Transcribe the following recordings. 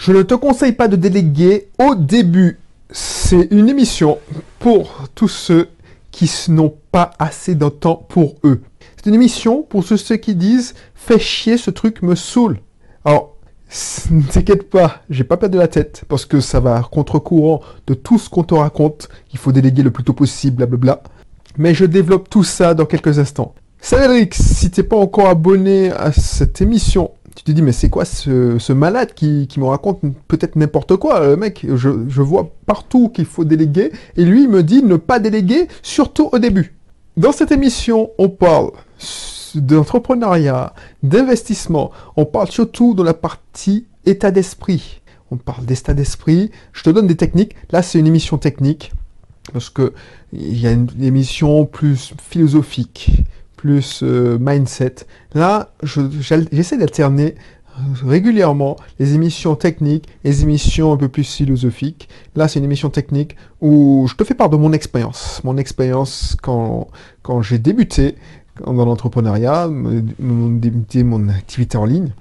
Je ne te conseille pas de déléguer au début. C'est une émission pour tous ceux qui n'ont pas assez de temps pour eux. C'est une émission pour ceux, qui disent Fais chier, ce truc me saoule. Alors, ne t'inquiète pas, j'ai pas perdu la tête parce que ça va contre-courant de tout ce qu'on te raconte, qu'il faut déléguer le plus tôt possible, blablabla. Mais je développe tout ça dans quelques instants. Salut si t'es pas encore abonné à cette émission, tu te dis mais c'est quoi ce, malade qui, me raconte peut-être n'importe quoi, le mec, je, je vois partout qu'il faut déléguer, et lui il me dit ne pas déléguer, surtout au début. Dans cette émission, on parle d'entrepreneuriat, d'investissement, on parle surtout de la partie état d'esprit. On parle d'état d'esprit, je te donne des techniques, là c'est une émission technique, parce que il y a une émission plus philosophique, plus euh, mindset. Là, j'essaie d'alterner euh, régulièrement les émissions techniques les émissions un peu plus philosophiques. Là, c'est une émission technique où je te fais part de mon expérience. Mon expérience quand, quand j'ai débuté dans l'entrepreneuriat, débuté mon activité en ligne.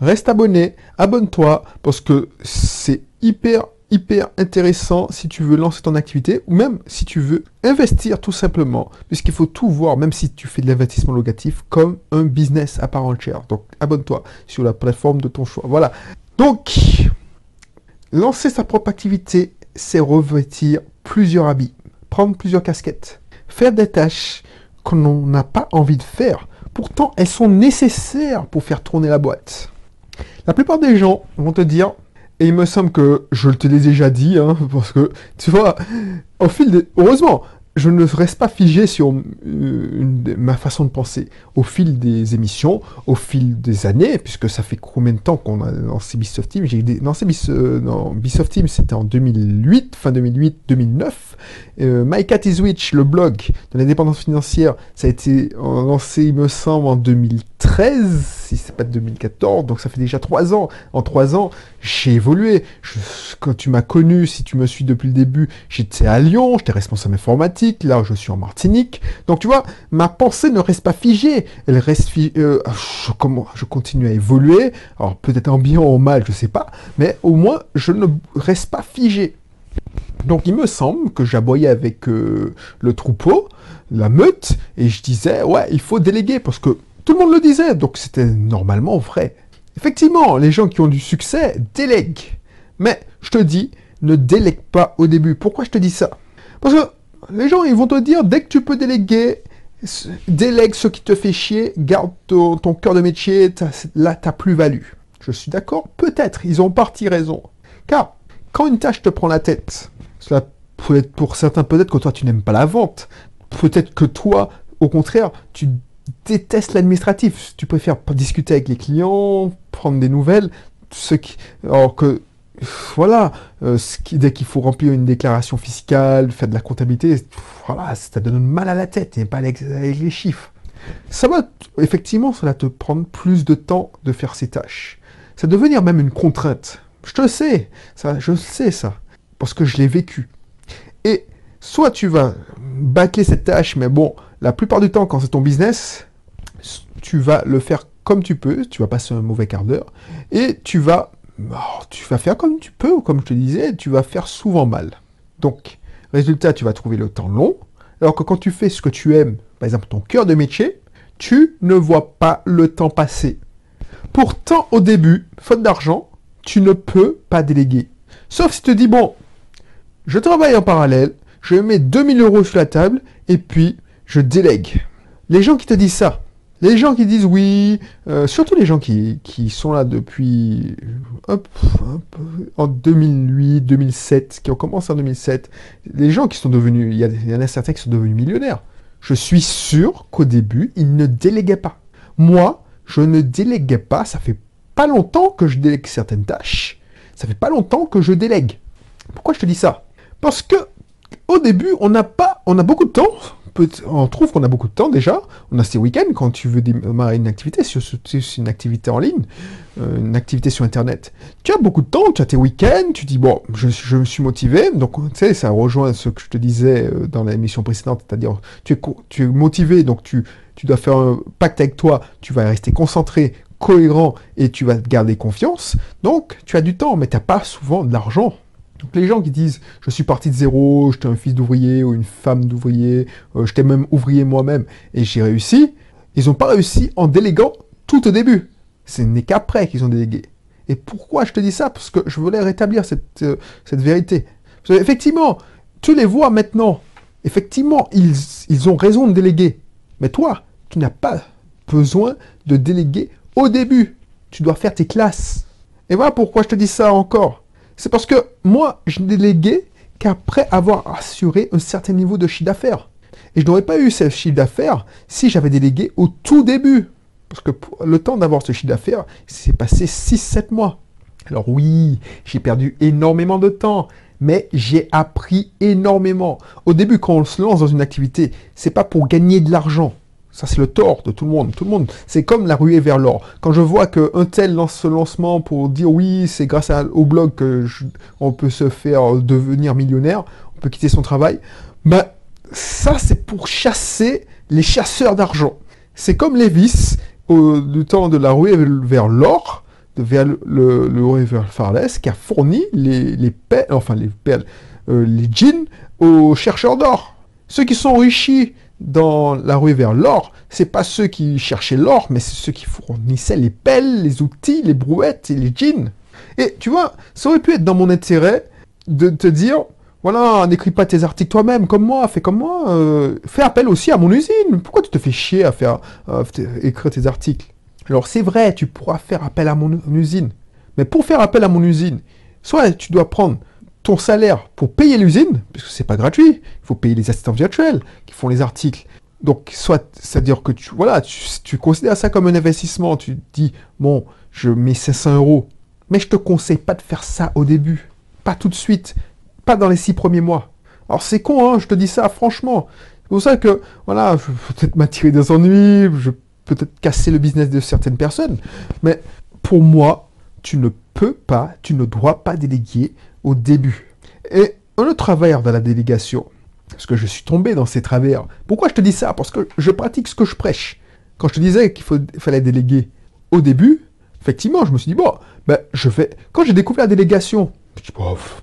Reste abonné, abonne-toi, parce que c'est hyper hyper intéressant si tu veux lancer ton activité ou même si tu veux investir tout simplement, puisqu'il faut tout voir, même si tu fais de l'investissement locatif, comme un business à part entière. Donc abonne-toi sur la plateforme de ton choix. Voilà. Donc, lancer sa propre activité, c'est revêtir plusieurs habits, prendre plusieurs casquettes, faire des tâches qu'on n'a pas envie de faire. Pourtant, elles sont nécessaires pour faire tourner la boîte. La plupart des gens vont te dire et il me semble que je te l'ai déjà dit, hein, parce que, tu vois, au fil des... Heureusement, je ne reste pas figé sur euh, ma façon de penser. Au fil des émissions, au fil des années, puisque ça fait combien de temps qu'on a lancé Bisoft Team? J'ai lancé Bis... Euh, Bisoft Team, c'était en 2008, fin 2008-2009. Euh, My Cat is Witch, le blog de l'indépendance financière, ça a été lancé, il me semble, en 2013, si c'est pas 2014, donc ça fait déjà trois ans. En trois ans, j'ai évolué. quand tu m'as connu, si tu me suis depuis le début, j'étais à Lyon, j'étais responsable informatique, là je suis en Martinique. Donc tu vois, ma pensée ne reste pas figée, elle reste euh, je, comment, je continue à évoluer, alors peut-être en bien ou en mal, je sais pas, mais au moins je ne reste pas figé. Donc il me semble que j'aboyais avec euh, le troupeau, la meute, et je disais, ouais, il faut déléguer, parce que tout le monde le disait, donc c'était normalement vrai. Effectivement, les gens qui ont du succès délèguent. Mais je te dis, ne délègue pas au début. Pourquoi je te dis ça? Parce que les gens, ils vont te dire, dès que tu peux déléguer, délègue ce qui te fait chier, garde ton, cœur de métier, là, ta plus-value. Je suis d'accord? Peut-être, ils ont parti raison. Car, quand une tâche te prend la tête, cela peut être pour certains peut-être que toi tu n'aimes pas la vente. Peut-être que toi, au contraire, tu détestes l'administratif. Tu préfères discuter avec les clients, prendre des nouvelles. Ce qui, alors que, voilà, euh, dès qu'il faut remplir une déclaration fiscale, faire de la comptabilité, voilà, ça te donne mal à la tête, et pas avec, les chiffres. Ça va, effectivement, ça va te prendre plus de temps de faire ces tâches. Ça va devenir même une contrainte. Je te sais, ça, je sais ça parce que je l'ai vécu. Et soit tu vas bâcler cette tâche, mais bon, la plupart du temps, quand c'est ton business, tu vas le faire comme tu peux, tu vas passer un mauvais quart d'heure, et tu vas, oh, faire comme tu peux, comme je te disais, tu vas faire souvent mal. Donc, résultat, tu vas trouver le temps long, alors que quand tu fais ce que tu aimes, par exemple ton cœur de métier, tu ne vois pas le temps passer. Pourtant, au début, faute d'argent, tu ne peux pas déléguer. Sauf si tu te dis, bon, je travaille en parallèle, je mets 2000 euros sur la table et puis je délègue. Les gens qui te disent ça, les gens qui disent oui, euh, surtout les gens qui, sont là depuis en 2008, 2007, qui ont commencé en 2007, les gens qui sont devenus, il y, y en a certains qui sont devenus millionnaires. Je suis sûr qu'au début, ils ne déléguaient pas. Moi, je ne déléguais pas, ça fait pas longtemps que je délègue certaines tâches, ça fait pas longtemps que je délègue. Pourquoi je te dis ça? Parce que au début, on n'a pas, on a beaucoup de temps. On trouve qu'on a beaucoup de temps déjà. On a ces week-ends quand tu veux démarrer une activité, sur une activité en ligne, euh, une activité sur Internet. Tu as beaucoup de temps, tu as tes week-ends, tu dis bon, je, me suis motivé. Donc tu sais, ça rejoint ce que je te disais euh, dans l'émission précédente, c'est-à-dire tu es, tu es motivé, donc tu, tu dois faire un pacte avec toi, tu vas rester concentré, cohérent et tu vas te garder confiance. Donc, tu as du temps, mais tu n'as pas souvent de l'argent. Donc, les gens qui disent je suis parti de zéro, j'étais un fils d'ouvrier ou une femme d'ouvrier, euh, j'étais même ouvrier moi-même et j'ai réussi, ils n'ont pas réussi en déléguant tout au début. Ce n'est qu'après qu'ils ont délégué. Et pourquoi je te dis ça? Parce que je voulais rétablir cette, euh, cette vérité. Parce effectivement, tu les vois maintenant. Effectivement, ils, ils ont raison de déléguer. Mais toi, tu n'as pas besoin de déléguer au début. Tu dois faire tes classes. Et voilà pourquoi je te dis ça encore. C'est parce que moi, je n'ai délégué qu'après avoir assuré un certain niveau de chiffre d'affaires. Et je n'aurais pas eu ce chiffre d'affaires si j'avais délégué au tout début. Parce que le temps d'avoir ce chiffre d'affaires, c'est passé 6-7 mois. Alors oui, j'ai perdu énormément de temps, mais j'ai appris énormément. Au début, quand on se lance dans une activité, c'est pas pour gagner de l'argent. Ça, c'est le tort de tout le monde. Tout le monde, c'est comme la ruée vers l'or. Quand je vois qu'un tel lance ce lancement pour dire oui, c'est grâce au blog qu'on peut se faire devenir millionnaire, on peut quitter son travail, ben, ça, c'est pour chasser les chasseurs d'argent. C'est comme Lévis, du temps de la ruée vers l'or, vers le, le, vers Farless, qui a fourni les, les enfin les perles, euh, les jeans aux chercheurs d'or. Ceux qui sont enrichis dans la rue vers l'or, c'est pas ceux qui cherchaient l'or, mais c'est ceux qui fournissaient les pelles, les outils, les brouettes et les jeans. Et tu vois, ça aurait pu être dans mon intérêt de te dire, voilà, n'écris pas tes articles toi-même, comme moi, fais comme moi, euh, fais appel aussi à mon usine. Pourquoi tu te fais chier à faire écrire tes articles? Alors c'est vrai, tu pourras faire appel à mon usine, mais pour faire appel à mon usine, soit tu dois prendre ton salaire pour payer l'usine, puisque c'est pas gratuit, il faut payer les assistants virtuels qui font les articles. Donc, soit, c'est-à-dire que tu, voilà, tu, considères ça comme un investissement, tu dis, bon, je mets 500 euros, mais je te conseille pas de faire ça au début, pas tout de suite, pas dans les six premiers mois. Alors c'est con, hein, je te dis ça franchement. C'est pour ça que, voilà, je vais peut-être m'attirer des ennuis, je vais peut-être casser le business de certaines personnes, mais pour moi, tu ne peux pas, tu ne dois pas déléguer au début. Et le travers de la délégation, parce que je suis tombé dans ces travers. Pourquoi je te dis ça? Parce que je pratique ce que je prêche. Quand je te disais qu'il fallait déléguer au début, effectivement, je me suis dit, bon, ben, je fais. Quand j'ai découvert la délégation, je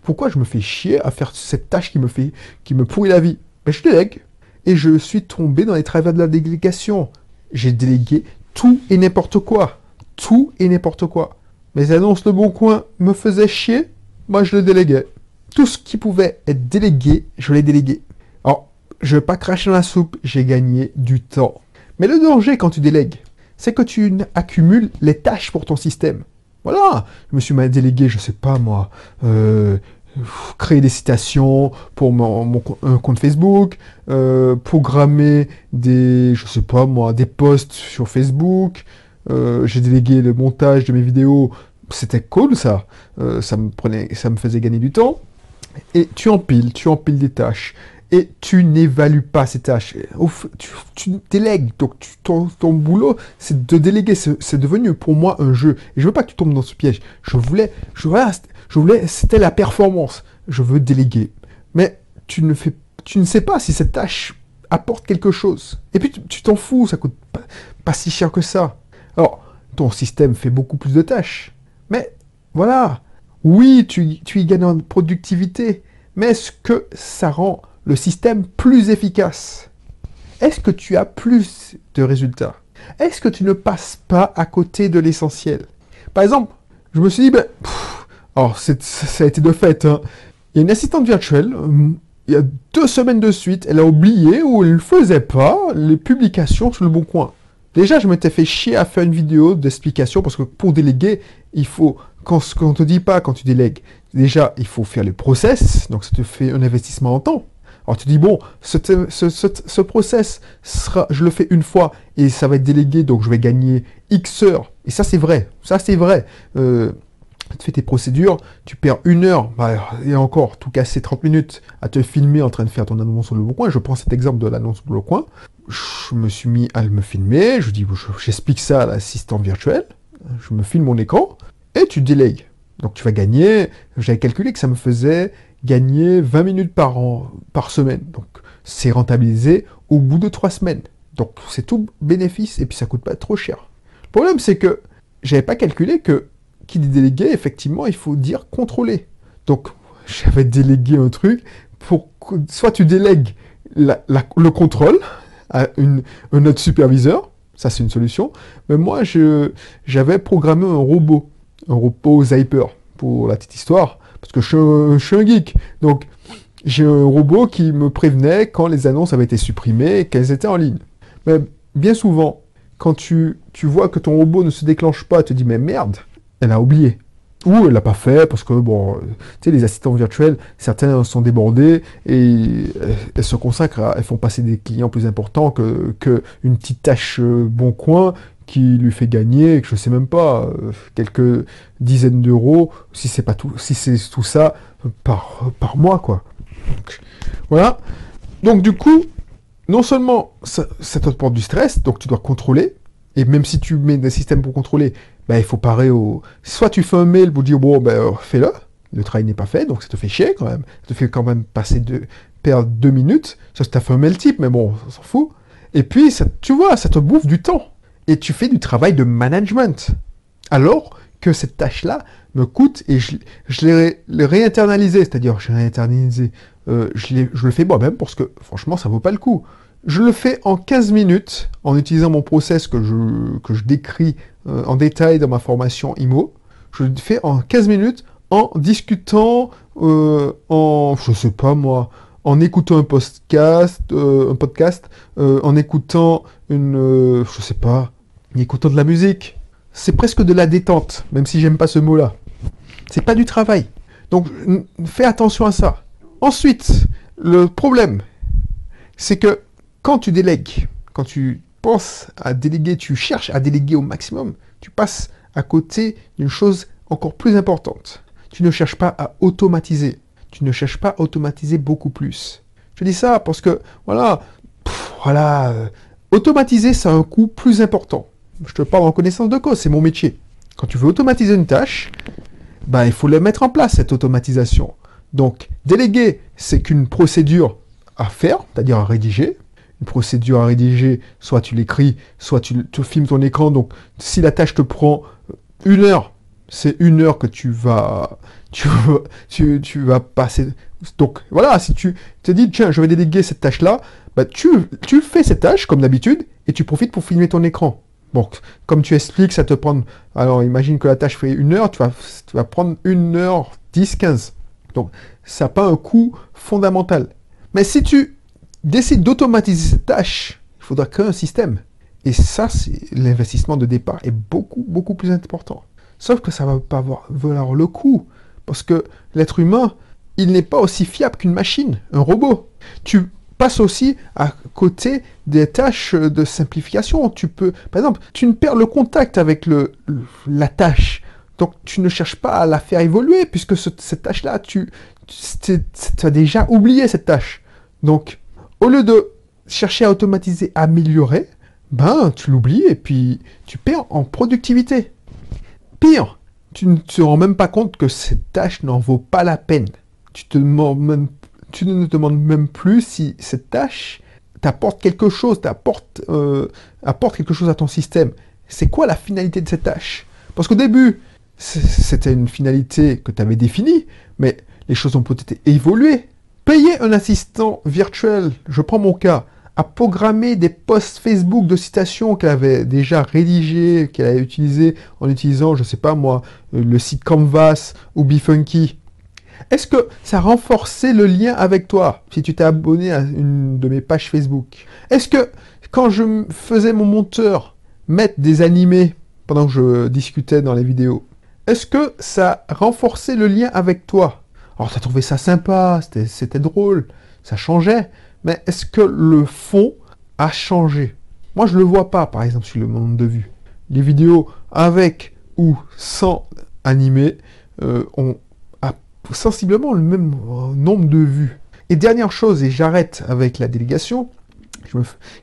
pourquoi je me fais chier à faire cette tâche qui me fait, qui me pourrit la vie? Ben, Je délègue. Et je suis tombé dans les travers de la délégation. J'ai délégué tout et n'importe quoi. Tout et n'importe quoi. Mes annonces de Bon Coin me faisaient chier moi je le déléguais. Tout ce qui pouvait être délégué, je l'ai délégué. Alors, je ne vais pas cracher dans la soupe, j'ai gagné du temps. Mais le danger quand tu délègues, c'est que tu accumules les tâches pour ton système. Voilà, je me suis délégué, je sais pas moi, euh, créer des citations pour mon, compte Facebook, euh, programmer des, je sais pas moi, des posts sur Facebook. Euh, j'ai délégué le montage de mes vidéos c'était cool ça. Euh, ça me prenait, ça me faisait gagner du temps. Et tu empiles, tu empiles des tâches. Et tu n'évalues pas ces tâches. Tu, tu délègues. Donc ton, boulot, c'est de déléguer. C'est devenu pour moi un jeu. Et je veux pas que tu tombes dans ce piège. Je voulais, je, je voulais, c'était la performance. Je veux déléguer. Mais tu ne fais, tu ne sais pas si cette tâche apporte quelque chose. Et puis tu t'en fous, ça coûte pas, pas si cher que ça. Alors, ton système fait beaucoup plus de tâches. Mais voilà, oui, tu, y gagnes en productivité, mais est-ce que ça rend le système plus efficace? Est-ce que tu as plus de résultats? Est-ce que tu ne passes pas à côté de l'essentiel? Par exemple, je me suis dit, ben, alors ça a été de fait, hein. il y a une assistante virtuelle, euh, il y a deux semaines de suite, elle a oublié ou elle ne faisait pas les publications sur le bon coin. Déjà, je m'étais fait chier à faire une vidéo d'explication parce que pour déléguer, il faut, quand, on ne te dit pas quand tu délègues, déjà, il faut faire le process, donc ça te fait un investissement en temps. Alors tu dis, bon, ce, ce, process, sera, je le fais une fois et ça va être délégué, donc je vais gagner X heures. Et ça, c'est vrai. Ça, c'est vrai. Euh, tu fais tes procédures, tu perds une heure, bah, et encore, tout casser 30 minutes à te filmer en train de faire ton annonce sur le bon coin. Je prends cet exemple de l'annonce sur le coin je me suis mis à me filmer, je dis, j'explique ça à l'assistant virtuel, je me filme mon écran, et tu délègues. Donc tu vas gagner, j'avais calculé que ça me faisait gagner 20 minutes par, an, par semaine. Donc c'est rentabilisé au bout de 3 semaines. Donc c'est tout bénéfice, et puis ça coûte pas trop cher. Le problème c'est que j'avais pas calculé que qui dit délégué, effectivement, il faut dire contrôler. Donc, j'avais délégué un truc pour que soit tu délègues le contrôle à un autre superviseur, ça c'est une solution, mais moi j'avais programmé un robot, un robot Zyper, pour la petite histoire, parce que je suis un, geek. Donc, j'ai un robot qui me prévenait quand les annonces avaient été supprimées qu'elles étaient en ligne. Mais bien souvent, quand tu, tu vois que ton robot ne se déclenche pas, tu te dis mais merde, elle a oublié. Ou elle l'a pas fait parce que bon, tu sais, les assistants virtuels, certains sont débordés et elles se consacrent, à, elles font passer des clients plus importants que, que une petite tâche euh, bon coin qui lui fait gagner, je sais même pas, euh, quelques dizaines d'euros, si c'est pas tout, si c'est tout ça par, par mois, quoi. voilà. Donc du coup, non seulement ça, ça te porte du stress, donc tu dois contrôler, et même si tu mets des systèmes pour contrôler, ben, il faut parer au. Soit tu fais un mail pour dire bon, ben, fais-le, le travail n'est pas fait, donc ça te fait chier quand même. Ça te fait quand même passer de... perdre deux minutes. Ça, as fait un mail type, mais bon, on s'en fout. Et puis, ça, tu vois, ça te bouffe du temps. Et tu fais du travail de management. Alors que cette tâche-là me coûte et je, je l'ai réinternalisé, c'est-à-dire je l'ai réinternalisé, euh, je, je, le fais moi-même parce que franchement ça vaut pas le coup. Je le fais en 15 minutes en utilisant mon process que je, que je décris euh, en détail dans ma formation IMO. Je le fais en 15 minutes en discutant, euh, en, je sais pas moi, en écoutant un podcast, euh, un podcast, en écoutant une, je sais pas, en écoutant de la musique. C'est presque de la détente, même si j'aime pas ce mot-là. C'est pas du travail. Donc fais attention à ça. Ensuite, le problème, c'est que quand tu délègues, quand tu penses à déléguer, tu cherches à déléguer au maximum, tu passes à côté d'une chose encore plus importante. Tu ne cherches pas à automatiser. Tu ne cherches pas à automatiser beaucoup plus. Je dis ça parce que, voilà, voilà, euh, automatiser, ça a un coût plus important. Je te parle en connaissance de cause, c'est mon métier. Quand tu veux automatiser une tâche, ben, il faut la mettre en place, cette automatisation. Donc, déléguer, c'est qu'une procédure à faire, c'est-à-dire à rédiger procédure à rédiger, soit tu l'écris, soit tu, filmes ton écran. Donc, si la tâche te prend une heure, c'est une heure que tu vas, tu, vas passer. Donc, voilà, si tu te dis, tiens, je vais déléguer cette tâche-là, bah, tu, tu fais cette tâche, comme d'habitude, et tu profites pour filmer ton écran. Bon, comme tu expliques, ça te prend... Alors, imagine que la tâche fait une heure, tu vas, tu vas prendre une heure, 10, 15. Donc, ça n'a pas un coût fondamental. Mais si tu décide d'automatiser cette tâche, il faudra créer un système. Et ça, c'est l'investissement de départ est beaucoup, beaucoup plus important. Sauf que ça va pas avoir, valoir le coup. Parce que l'être humain, il n'est pas aussi fiable qu'une machine, un robot. Tu passes aussi à côté des tâches de simplification. Tu peux, par exemple, tu ne perds le contact avec le, la tâche. Donc tu ne cherches pas à la faire évoluer puisque cette tâche-là, tu, tu as déjà oublié cette tâche. Donc au lieu de chercher à automatiser, améliorer, ben tu l'oublies et puis tu perds en productivité. Pire, tu ne te rends même pas compte que cette tâche n'en vaut pas la peine. Tu, ne te demandes même plus si cette tâche t'apporte quelque chose, euh, apporte quelque chose à ton système. C'est quoi la finalité de cette tâche? Parce qu'au début, c'était une finalité que tu avais définie, mais les choses ont peut-être évolué. Payer un assistant virtuel, je prends mon cas, à programmer des posts Facebook de citations qu'elle avait déjà rédigés, qu'elle avait utilisés en utilisant, je ne sais pas moi, le site Canvas ou Bifunky. Est-ce que ça renforçait le lien avec toi si tu t'es abonné à une de mes pages Facebook? Est-ce que quand je faisais mon monteur mettre des animés pendant que je discutais dans les vidéos, est-ce que ça renforçait le lien avec toi? Alors, tu as trouvé ça sympa, c'était drôle, ça changeait, mais est-ce que le fond a changé? Moi, je ne le vois pas, par exemple, sur le monde de vue. Les vidéos avec ou sans animé euh, ont sensiblement le même euh, nombre de vues. Et dernière chose, et j'arrête avec la délégation,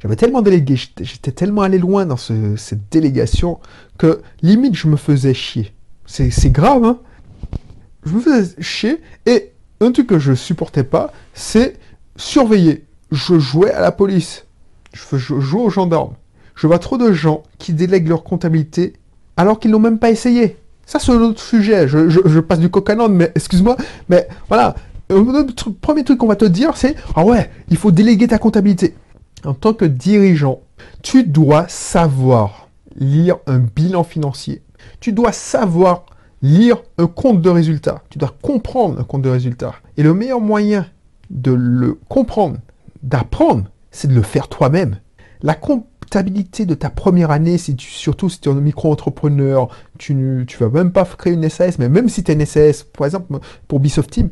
j'avais tellement délégué, j'étais tellement allé loin dans cette délégation que limite je me faisais chier. C'est grave, hein? Je me faisais chier. Et un truc que je supportais pas, c'est surveiller. Je jouais à la police. Je, jouais aux gendarmes. Je vois trop de gens qui délèguent leur comptabilité alors qu'ils n'ont même pas essayé. Ça, c'est un autre sujet. Je, passe du coq mais excuse-moi, mais voilà. Le premier truc qu'on va te dire, c'est Ah ouais, il faut déléguer ta comptabilité. En tant que dirigeant, tu dois savoir lire un bilan financier. Tu dois savoir lire un compte de résultats. Tu dois comprendre un compte de résultats. Et le meilleur moyen de le comprendre, d'apprendre, c'est de le faire toi-même. La comptabilité de ta première année, si surtout si tu es un micro-entrepreneur, tu ne vas même pas créer une SAS, mais même si tu es une SAS, par exemple, pour Bisoft Team,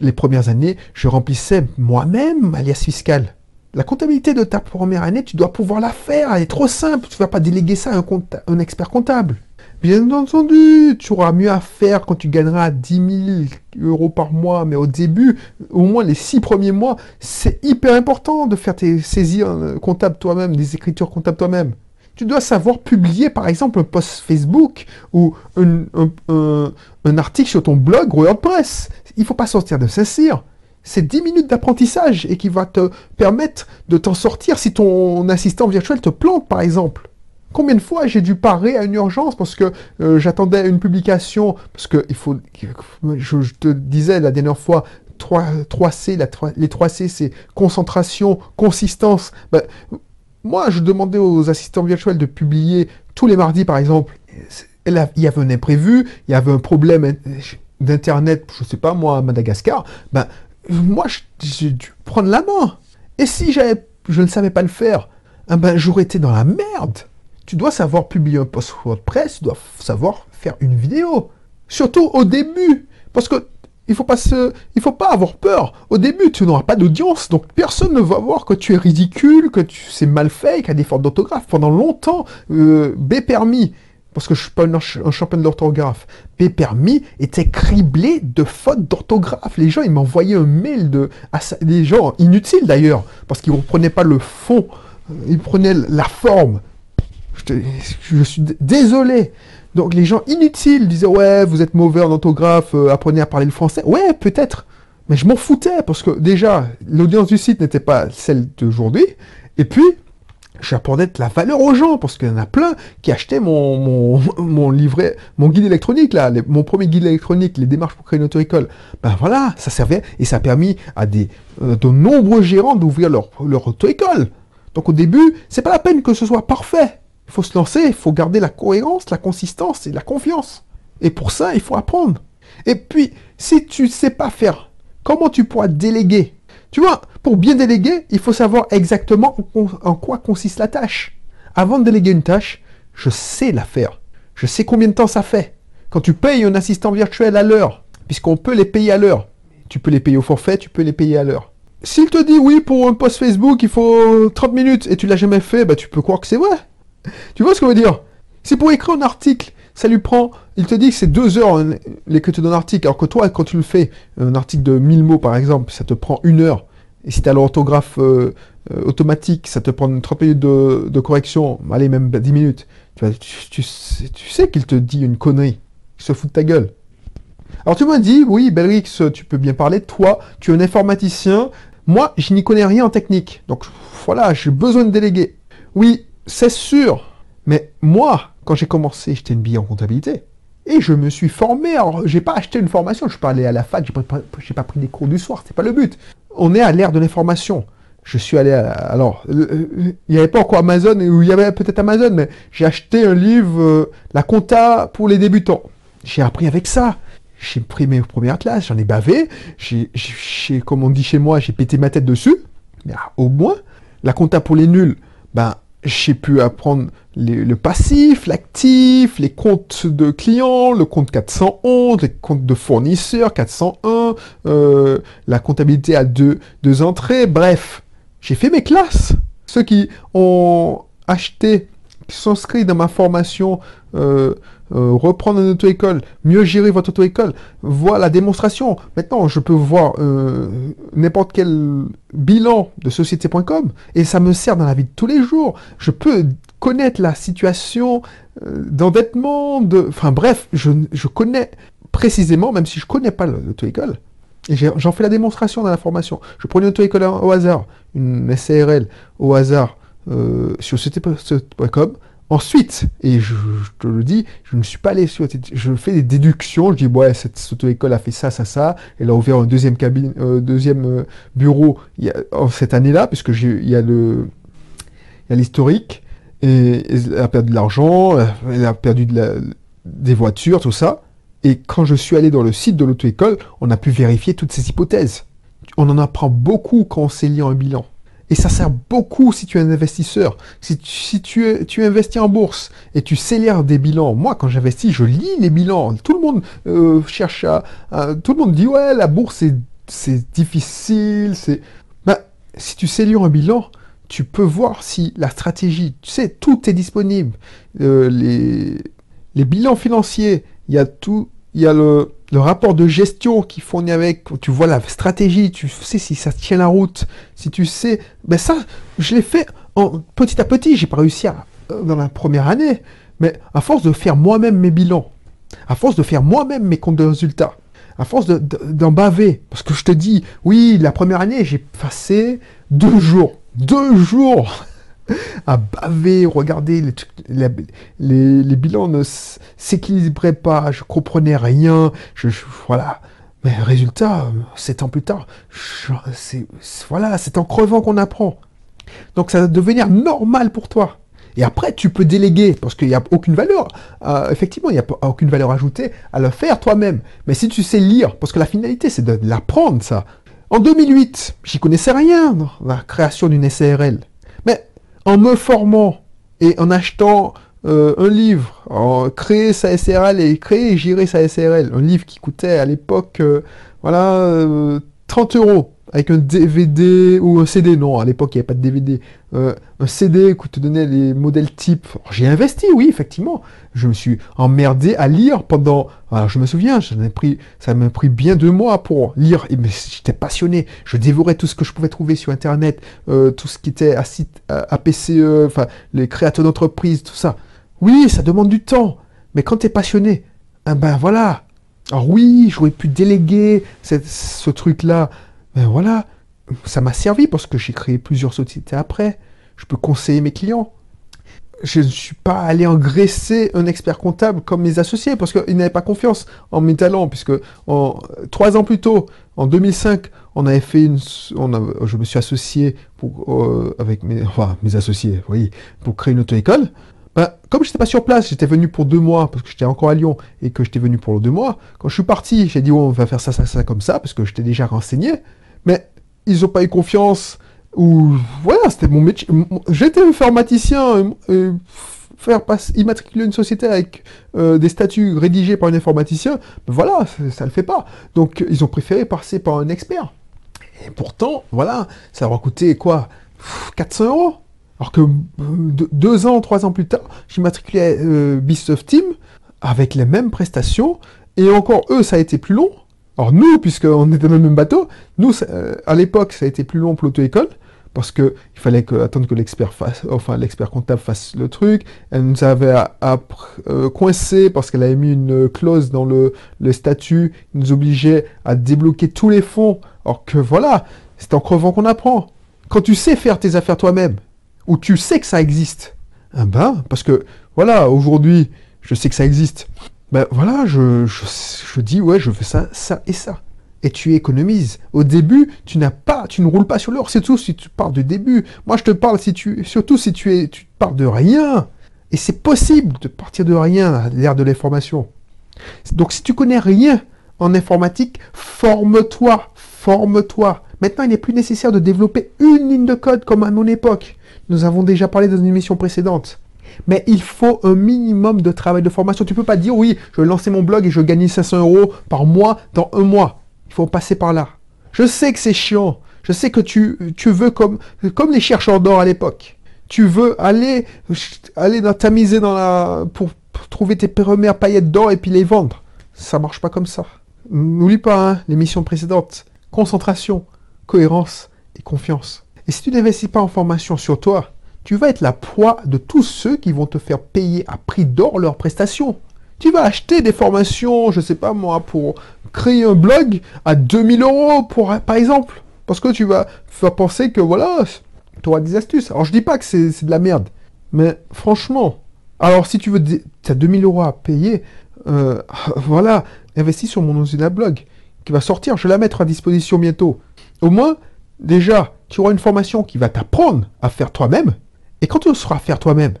les premières années, je remplissais moi-même alias fiscal. La comptabilité de ta première année, tu dois pouvoir la faire, elle est trop simple, tu ne vas pas déléguer ça à un, un expert comptable. Bien entendu, tu auras mieux à faire quand tu gagneras 10 000 euros par mois, mais au début, au moins les six premiers mois, c'est hyper important de faire tes saisies euh, comptables toi-même, des écritures comptables toi-même. Tu dois savoir publier, par exemple, un post Facebook ou un, article sur ton blog WordPress. Il ne faut pas sortir de Saint-Cyr. C'est 10 minutes d'apprentissage et qui va te permettre de t'en sortir si ton assistant virtuel te plante, par exemple. Combien de fois j'ai dû parer à une urgence parce que euh, j'attendais une publication, parce que il faut, je, te disais la dernière fois, 3, c les 3 C, c'est concentration, consistance. Ben, moi, je demandais aux assistants virtuels de publier tous les mardis, par exemple. Il y avait un imprévu, il y avait un problème d'internet, je sais pas moi, à Madagascar. Ben, moi, j'ai dû prendre la main. Et si je ne savais pas le faire, eh ben, j'aurais été dans la merde. Tu dois savoir publier un post WordPress, tu dois savoir faire une vidéo. Surtout au début. Parce que il faut pas se, il faut pas avoir peur. Au début, tu n'auras pas d'audience, donc personne ne va voir que tu es ridicule, que tu c'est mal fait, qu'il y a des fautes d'orthographe. Pendant longtemps, euh, B permis, parce que je suis pas un, champion de l'orthographe, B permis était criblé de fautes d'orthographe. Les gens, ils m'envoyaient un mail de, des gens inutiles d'ailleurs, parce qu'ils ne reprenaient pas le fond, ils prenaient la forme. Je, suis désolé. Donc les gens inutiles disaient ouais vous êtes mauvais en orthographe, euh, apprenez à parler le français. Ouais peut-être, mais je m'en foutais parce que déjà l'audience du site n'était pas celle d'aujourd'hui. Et puis j'apportais de la valeur aux gens parce qu'il y en a plein qui achetaient mon, mon, livret, mon guide électronique là, mon premier guide électronique, les démarches pour créer une auto-école. Ben voilà, ça servait et ça a permis à des euh, de nombreux gérants d'ouvrir leur, leur auto-école. Donc au début, c'est pas la peine que ce soit parfait. Il faut se lancer, il faut garder la cohérence, la consistance et la confiance. Et pour ça, il faut apprendre. Et puis, si tu ne sais pas faire, comment tu pourras déléguer? Tu vois, pour bien déléguer, il faut savoir exactement en quoi consiste la tâche. Avant de déléguer une tâche, je sais la faire. Je sais combien de temps ça fait. Quand tu payes un assistant virtuel à l'heure, puisqu'on peut les payer à l'heure, tu peux les payer au forfait, tu peux les payer à l'heure. S'il te dit oui, pour un post Facebook, il faut 30 minutes et tu l'as jamais fait, bah tu peux croire que c'est vrai. Tu vois ce qu'on veut dire? C'est pour écrire un article, ça lui prend, il te dit que c'est deux heures hein, l'écriture d'un article, alors que toi, quand tu le fais, un article de 1000 mots par exemple, ça te prend une heure. Et si tu l'orthographe euh, euh, automatique, ça te prend 30 minutes de, correction, allez, même 10 minutes. Tu, sais, qu'il te dit une connerie. Il se fout de ta gueule. Alors tu m'as dit, oui, Belrix, tu peux bien parler. Toi, tu es un informaticien. Moi, je n'y connais rien en technique. Donc voilà, j'ai besoin de déléguer. Oui, c'est sûr. Mais moi, quand j'ai commencé, j'étais une bille en comptabilité. Et je me suis formé. Alors, j'ai pas acheté une formation. Je suis pas allé à la fac. J'ai pas, pas pris des cours du soir. C'est pas le but. On est à l'ère de l'information. Je suis allé à, alors, euh, euh, il n'y avait pas encore Amazon, ou il y avait peut-être Amazon, mais j'ai acheté un livre, euh, La compta pour les débutants. J'ai appris avec ça. J'ai pris mes premières classes, j'en ai bavé. J'ai, comme on dit chez moi, j'ai pété ma tête dessus. Mais ah, au moins, la compta pour les nuls, ben, j'ai pu apprendre le passif, l'actif, les comptes de clients, le compte 411, les comptes de fournisseurs 401, euh, la comptabilité à deux, deux entrées, bref. J'ai fait mes classes. Ceux qui ont acheté, qui inscrits dans ma formation euh, euh, reprendre une auto-école, mieux gérer votre auto-école, voir la démonstration. Maintenant, je peux voir euh, n'importe quel bilan de société.com et ça me sert dans la vie de tous les jours. Je peux connaître la situation euh, d'endettement, de... Enfin bref, je, connais précisément, même si je connais pas l'auto-école, j'en fais la démonstration dans la formation. Je prends une auto-école au hasard, une SARL au hasard sur société.com, Ensuite, et je, te le dis, je ne suis pas allé sur, je fais des déductions, je dis ouais cette, auto-école a fait ça, ça, ça, elle a ouvert un deuxième cabine, euh, deuxième euh, bureau a, cette année-là, puisque il y a le, l'historique, et, elle a perdu de l'argent, elle a perdu des voitures, tout ça. Et quand je suis allé dans le site de l'auto-école, on a pu vérifier toutes ces hypothèses. On en apprend beaucoup quand on sait lire un bilan. Et ça sert beaucoup si tu es un investisseur. Si tu, tu, investis en bourse et tu lire des bilans. Moi, quand j'investis, je lis les bilans. Tout le monde euh, cherche à, Tout le monde dit, ouais, la bourse, c'est difficile. C'est... Ben, si tu lire un bilan, tu peux voir si la stratégie... Tu sais, tout est disponible. Euh, les, les bilans financiers, il y a tout... Il y a le, le rapport de gestion qui fournit avec, tu vois la stratégie, tu sais si ça tient la route, si tu sais, ben ça, je l'ai fait en, petit à petit, j'ai pas réussi à, euh, dans la première année, mais à force de faire moi-même mes bilans, à force de faire moi-même mes comptes de résultats, à force d'en baver, parce que je te dis, oui, la première année, j'ai passé deux jours, deux jours à baver, regarder les, bilans ne s'équilibraient pas, je comprenais rien, je, voilà. Mais résultat, sept ans plus tard, c'est voilà, c'est en crevant qu'on apprend. Donc ça va devenir normal pour toi. Et après, tu peux déléguer, parce qu'il n'y a aucune valeur. Euh, effectivement, il n'y a aucune valeur ajoutée à le faire toi-même. Mais si tu sais lire, parce que la finalité, c'est de l'apprendre, ça. En 2008, j'y connaissais rien la création d'une SARL en me formant et en achetant euh, un livre, en créer sa SRL et créer et gérer sa SRL, un livre qui coûtait à l'époque, euh, voilà, 30 euh, euros avec un DVD ou un CD. Non, à l'époque, il n'y avait pas de DVD. Euh, un CD où te donnait les modèles types. J'ai investi, oui, effectivement. Je me suis emmerdé à lire pendant... Alors, je me souviens, ça m'a pris bien deux mois pour lire. Et j'étais passionné. Je dévorais tout ce que je pouvais trouver sur Internet, euh, tout ce qui était à APCE, enfin, les créateurs d'entreprise, tout ça. Oui, ça demande du temps. Mais quand tu es passionné, eh ben voilà. Alors oui, j'aurais pu déléguer ce truc-là ben voilà, ça m'a servi parce que j'ai créé plusieurs sociétés après. Je peux conseiller mes clients. Je ne suis pas allé engraisser un expert comptable comme mes associés parce qu'ils n'avaient pas confiance en mes talents. Puisque trois ans plus tôt, en 2005, on avait fait une, je me suis associé euh, avec mes, enfin, mes associés, pour créer une auto-école. Ben, comme je n'étais pas sur place, j'étais venu pour deux mois, parce que j'étais encore à Lyon, et que j'étais venu pour deux mois, quand je suis parti, j'ai dit, on va faire ça, ça, ça, comme ça, parce que j'étais déjà renseigné. Mais ils n'ont pas eu confiance. Ou voilà, c'était mon métier. J'étais informaticien. Et, faire passer, immatriculer une société avec euh, des statuts rédigés par un informaticien, ben voilà, ça, ne le fait pas. Donc ils ont préféré passer par un expert. Et pourtant, voilà, ça leur a coûté quoi 400 euros alors que euh, deux ans, trois ans plus tard, j'immatriculais euh, Bisoft Team avec les mêmes prestations, et encore eux, ça a été plus long, alors nous, puisqu'on était dans le même bateau, nous, euh, à l'époque, ça a été plus long pour l'auto-école, parce qu'il fallait attendre que l'expert l'expert comptable fasse le truc. Elle nous avait euh, coincé parce qu'elle avait mis une clause dans le, statut, qui nous obligeait à débloquer tous les fonds. Alors que voilà, c'est en crevant qu'on apprend. Quand tu sais faire tes affaires toi-même, ou tu sais que ça existe, eh ben, parce que voilà, aujourd'hui, je sais que ça existe ben voilà, je, je, dis, ouais, je fais ça, ça et ça. Et tu économises. Au début, tu n'as pas, tu ne roules pas sur l'or. C'est tout si tu parles du début. Moi, je te parle si tu, surtout si tu es, tu parles de rien. Et c'est possible de partir de rien à l'ère de l'information. Donc, si tu connais rien en informatique, forme-toi, forme-toi. Maintenant, il n'est plus nécessaire de développer une ligne de code comme à mon époque. Nous avons déjà parlé dans une émission précédente. Mais il faut un minimum de travail de formation. Tu peux pas dire, oui, je vais lancer mon blog et je gagne 500 euros par mois dans un mois. Il faut passer par là. Je sais que c'est chiant. Je sais que tu, tu veux, comme, comme les chercheurs d'or à l'époque, tu veux aller, aller dans, tamiser dans la, pour, trouver tes premières paillettes d'or et puis les vendre. Ça marche pas comme ça. N'oublie pas hein, l'émission précédente. Concentration, cohérence et confiance. Et si tu n'investis pas en formation sur toi, tu vas être la proie de tous ceux qui vont te faire payer à prix d'or leurs prestations. Tu vas acheter des formations, je sais pas moi, pour créer un blog à 2000 euros, par exemple. Parce que tu vas, penser que voilà, tu auras des astuces. Alors je dis pas que c'est de la merde. Mais franchement, Alors, si tu veux, tu as 2000 euros à payer, euh, voilà, investis sur mon usine blog qui va sortir. Je vais la mettre à disposition bientôt. Au moins, déjà, tu auras une formation qui va t'apprendre à faire toi-même. Et quand tu sauras faire toi-même,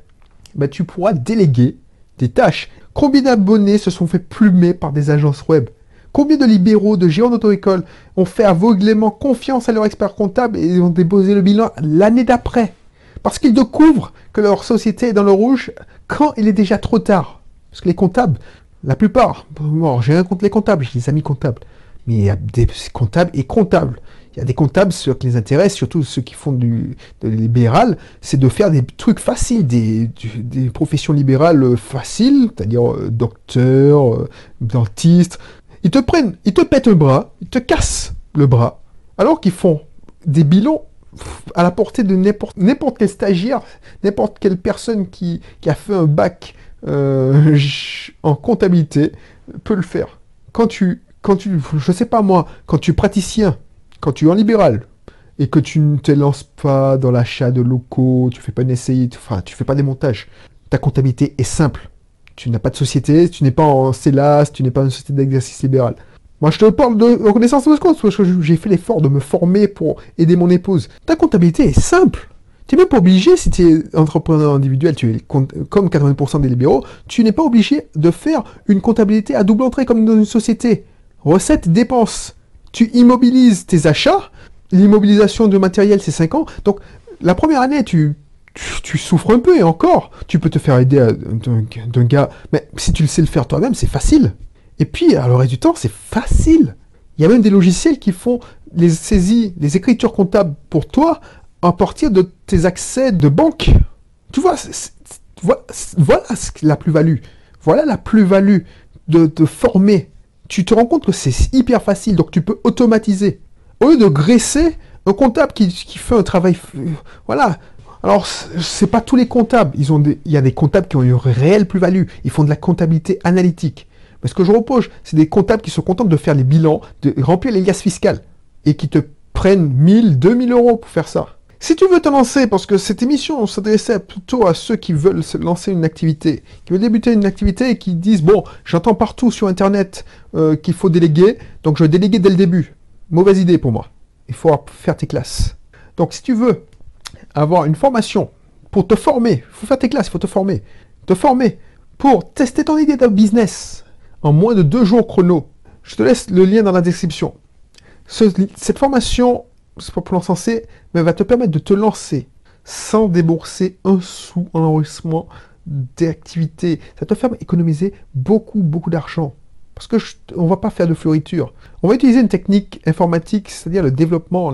bah, tu pourras déléguer des tâches. Combien d'abonnés se sont fait plumer par des agences web? Combien de libéraux, de géants d'auto-école ont fait aveuglément confiance à leur expert comptable et ont déposé le bilan l'année d'après? Parce qu'ils découvrent que leur société est dans le rouge quand il est déjà trop tard. Parce que les comptables, la plupart, bon, j'ai rien contre les comptables, j'ai des amis comptables, mais il y a des comptables et comptables. Il y a des comptables, ceux qui les intéressent, surtout ceux qui font du libéral, c'est de faire des trucs faciles, des, professions libérales faciles, c'est-à-dire euh, docteur, euh, dentiste. Ils te prennent, ils te pètent le bras, ils te cassent le bras, alors qu'ils font des bilans à la portée de n'importe quel stagiaire, n'importe quelle personne qui, a fait un bac euh, en comptabilité peut le faire. Quand tu, quand tu, je sais pas moi, quand tu es praticien, quand tu es en libéral, et que tu ne te lances pas dans l'achat de locaux, tu fais pas une tu fais pas des montages, ta comptabilité est simple. Tu n'as pas de société, tu n'es pas en CELAS, tu n'es pas une société d'exercice libéral. Moi, je te parle de reconnaissance de compte parce que j'ai fait l'effort de me former pour aider mon épouse. Ta comptabilité est simple. Tu n'es même pas obligé, si tu es entrepreneur individuel, tu es comme 80% des libéraux, tu n'es pas obligé de faire une comptabilité à double entrée comme dans une société. Recettes, dépenses. Tu immobilises tes achats. L'immobilisation de matériel, c'est 5 ans. Donc, la première année, tu, souffres un peu et encore, tu peux te faire aider d'un gars. Mais si tu le sais le faire toi-même, c'est facile. Et puis, à l'heure du temps, c'est facile. Il y a même des logiciels qui font les saisies, les écritures comptables pour toi à partir de tes accès de banque. Tu vois, voilà la plus-value. Voilà la plus-value de te former. Tu te rends compte que c'est hyper facile, donc tu peux automatiser. Au lieu de graisser un comptable qui, fait un travail... Voilà. Alors, c'est pas tous les comptables. Ils ont il y a des comptables qui ont une réelle plus-value. Ils font de la comptabilité analytique. Mais ce que je repose, c'est des comptables qui sont contents de faire les bilans, de remplir les liasses fiscales. Et qui te prennent 1000, 2000 euros pour faire ça. Si tu veux te lancer, parce que cette émission s'adressait plutôt à ceux qui veulent se lancer une activité, qui veulent débuter une activité et qui disent, bon, j'entends partout sur Internet euh, qu'il faut déléguer, donc je vais déléguer dès le début. Mauvaise idée pour moi. Il faut faire tes classes. Donc si tu veux avoir une formation pour te former, il faut faire tes classes, il faut te former. Te former pour tester ton idée de business en moins de deux jours chrono. Je te laisse le lien dans la description. cette formation c'est pas pour l'encenser, mais va te permettre de te lancer sans débourser un sou en enregistrement d'activité. Ça te permet d'économiser beaucoup, beaucoup d'argent. Parce que on va pas faire de fleuriture. On va utiliser une technique informatique, c'est-à-dire le développement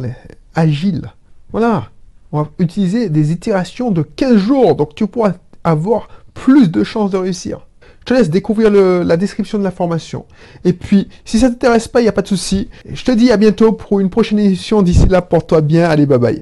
agile. Voilà. On va utiliser des itérations de 15 jours. Donc tu pourras avoir plus de chances de réussir. Je te laisse découvrir la description de la formation. Et puis, si ça t'intéresse pas, il n'y a pas de souci. Je te dis à bientôt pour une prochaine édition. D'ici là, porte-toi bien. Allez, bye bye.